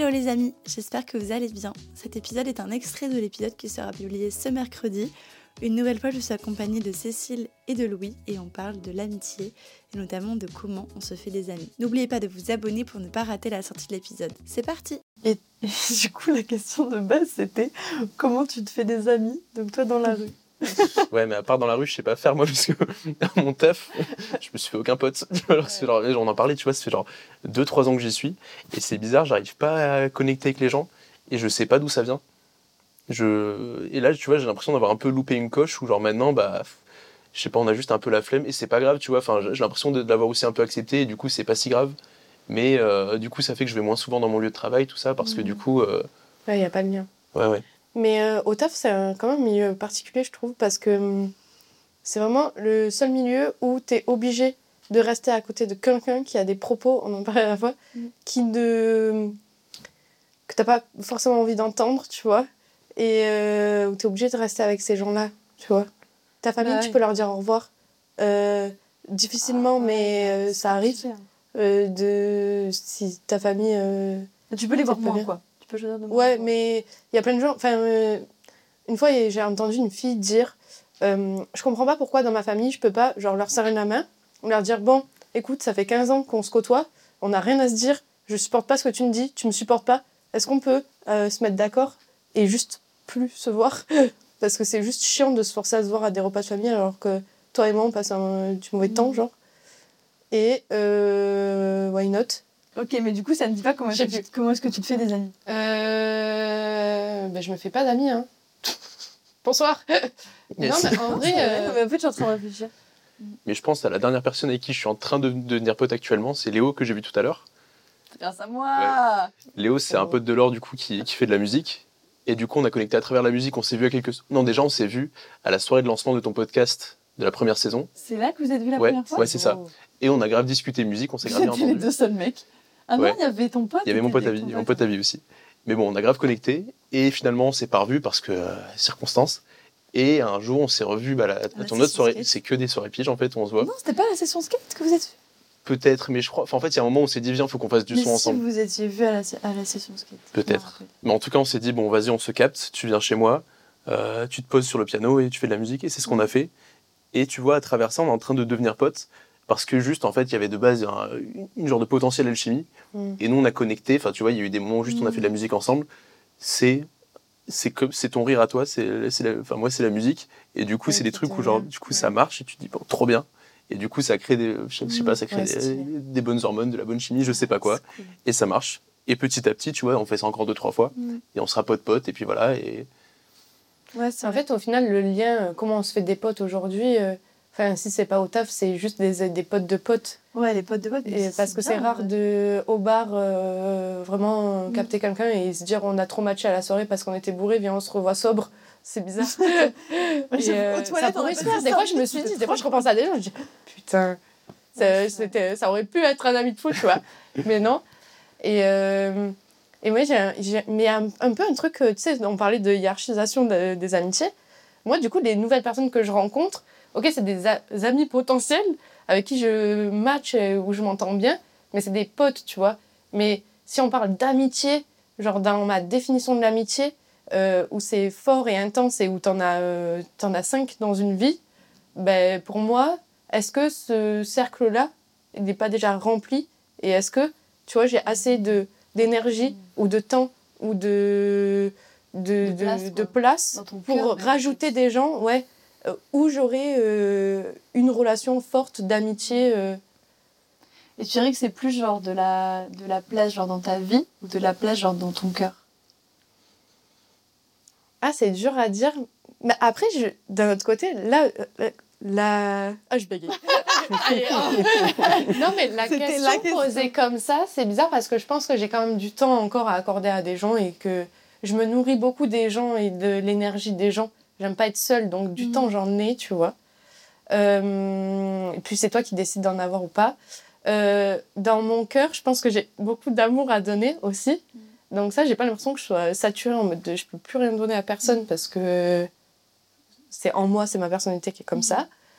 Hello les amis, j'espère que vous allez bien. Cet épisode est un extrait de l'épisode qui sera publié ce mercredi. Une nouvelle fois, je suis accompagnée de Cécile et de Louis et on parle de l'amitié et notamment de comment on se fait des amis. N'oubliez pas de vous abonner pour ne pas rater la sortie de l'épisode. C'est parti Et, et du coup, la question de base, c'était comment tu te fais des amis, donc toi dans la rue ouais, mais à part dans la rue, je sais pas faire moi parce que mon taf, je me suis fait aucun pote. Alors, genre, on en parlait, tu vois, ça fait genre 2-3 ans que j'y suis et c'est bizarre, j'arrive pas à connecter avec les gens et je sais pas d'où ça vient. Je... Et là, tu vois, j'ai l'impression d'avoir un peu loupé une coche où genre maintenant, bah, je sais pas, on a juste un peu la flemme et c'est pas grave, tu vois. Enfin, j'ai l'impression de l'avoir aussi un peu accepté et du coup, c'est pas si grave. Mais euh, du coup, ça fait que je vais moins souvent dans mon lieu de travail, tout ça, parce que du coup. Euh... Ouais, il y a pas de lien. Ouais, ouais. Mais euh, au taf, c'est quand même un milieu particulier, je trouve, parce que hum, c'est vraiment le seul milieu où tu es obligé de rester à côté de quelqu'un qui a des propos, on en parlait à la fois, mm. qui ne. que t'as pas forcément envie d'entendre, tu vois, et euh, où tu es obligé de rester avec ces gens-là, tu vois. Ta famille, bah tu peux leur dire au revoir. Euh, difficilement, ah, mais ça arrive. de si ta famille. tu peux les voir moins, quoi. Ouais, mais il y a plein de gens. Enfin, euh, une fois, j'ai entendu une fille dire euh, Je comprends pas pourquoi dans ma famille, je peux pas genre, leur serrer la main, leur dire Bon, écoute, ça fait 15 ans qu'on se côtoie, on n'a rien à se dire, je supporte pas ce que tu me dis, tu me supportes pas. Est-ce qu'on peut euh, se mettre d'accord et juste plus se voir? Parce que c'est juste chiant de se forcer à se voir à des repas de famille alors que toi et moi, on passe un, du mauvais temps, mm. genre. Et why not? Ok, mais du coup, ça ne dit pas comment, est-ce que, comment est-ce que tu te fais des amis? Euh... ben, Je me fais pas d'amis. Hein. Bonsoir. Non, mais en vrai, euh... en fait, je suis en train de réfléchir. Mais je pense à la dernière personne avec qui je suis en train de devenir pote actuellement, c'est Léo que j'ai vu tout à l'heure. Grâce à moi. Léo, c'est un pote de l'or du coup qui, qui, fait de la musique. Et du coup, on a connecté à travers la musique. On s'est vu à quelques. Non, déjà, on s'est vu à la soirée de lancement de ton podcast de la première saison. C'est là que vous êtes vu la première fois? Ouais, c'est ça. Et on a grave discuté musique. On s'est grave bien entendu. les deux seuls mecs. Ah non, il y avait ton pote Il y avait mon pote à vie, mon pote à vie aussi. Mais bon, on a grave connecté et finalement on s'est pas revu parce que euh, circonstances. Et un jour, on s'est revu bah, la, ton autre soirée. C'est que des soirées piges en fait, on se voit. Non, c'était pas la session skate que vous êtes Peut-être, mais je crois. Enfin, en fait, il y a un moment où on s'est dit, viens, faut qu'on fasse du son ensemble. Si vous étiez vu à la, à la session skate. Peut-être. Mais en tout cas, on s'est dit, bon, vas-y, on se capte, tu viens chez moi, euh, tu te poses sur le piano et tu fais de la musique. Et c'est ce qu'on a fait. Et tu vois, à travers ça, on est en train de devenir potes parce que juste en fait il y avait de base un, une genre de potentiel alchimie. Mm. et nous on a connecté enfin tu vois il y a eu des moments où juste on a fait de la mm. musique ensemble. C'est c'est comme c'est ton rire à toi c'est enfin moi c'est la musique. Et du coup c'est des trucs où genre du coup ça marche et tu te dis bon trop bien. Et du coup ça crée des je sais pas ça crée des, bonnes hormones de la bonne chimie je sais pas quoi. Et ça marche. Et petit à petit tu vois on fait ça encore deux trois fois. Mm. et on sera pote pote et puis voilà et ouais, en fait au final le lien euh, comment on se fait des potes aujourd'hui euh, Enfin, si c'est pas au taf, c'est juste des, des potes de potes. Ouais, les potes de potes. Et parce que c'est rare de, au bar, euh, vraiment mm. capter quelqu'un et se dire on a trop matché à la soirée parce qu'on était bourré, viens, on se revoit sobre. C'est bizarre. et, euh, ça pourrait se faire. Des fois, je me suis dit, des fois, je repense à des gens, je dis putain, ça, ça aurait pu être un ami de fou, tu vois. mais non. Et. Euh, et moi, j'ai, mais un, un, peu un truc, tu sais, on parlait de hiérarchisation des amitiés. Moi, du coup, les nouvelles personnes que je rencontre, ok, c'est des amis potentiels avec qui je match, où je m'entends bien, mais c'est des potes, tu vois. Mais si on parle d'amitié, genre dans ma définition de l'amitié, euh, où c'est fort et intense et où t'en as, euh, en as cinq dans une vie, ben, pour moi, est-ce que ce cercle-là n'est pas déjà rempli? Et est-ce que, tu vois, j'ai assez de, d'énergie ou de temps ou de, de, de place, pour rajouter des gens? Ouais, où j'aurais euh, une relation forte d'amitié. Euh. Et tu dirais que c'est plus genre de la, de la place genre dans ta vie ou de la place genre dans ton cœur? Ah, c'est dur à dire. Mais après, je, d'un autre côté, là, la... Ah, je bégaye. non, mais la question, la question, posée comme ça, c'est bizarre parce que je pense que j'ai quand même du temps encore à accorder à des gens et que je me nourris beaucoup des gens et de l'énergie des gens. J'aime pas être seule, donc du mm. temps j'en ai, tu vois. Euh, et puis c'est toi qui décides d'en avoir ou pas. Euh, dans mon cœur, je pense que j'ai beaucoup d'amour à donner aussi. Mm. Donc ça, j'ai pas l'impression que je sois saturée en mode de je peux plus rien donner à personne mm. parce que c'est en moi, c'est ma personnalité qui est comme ça.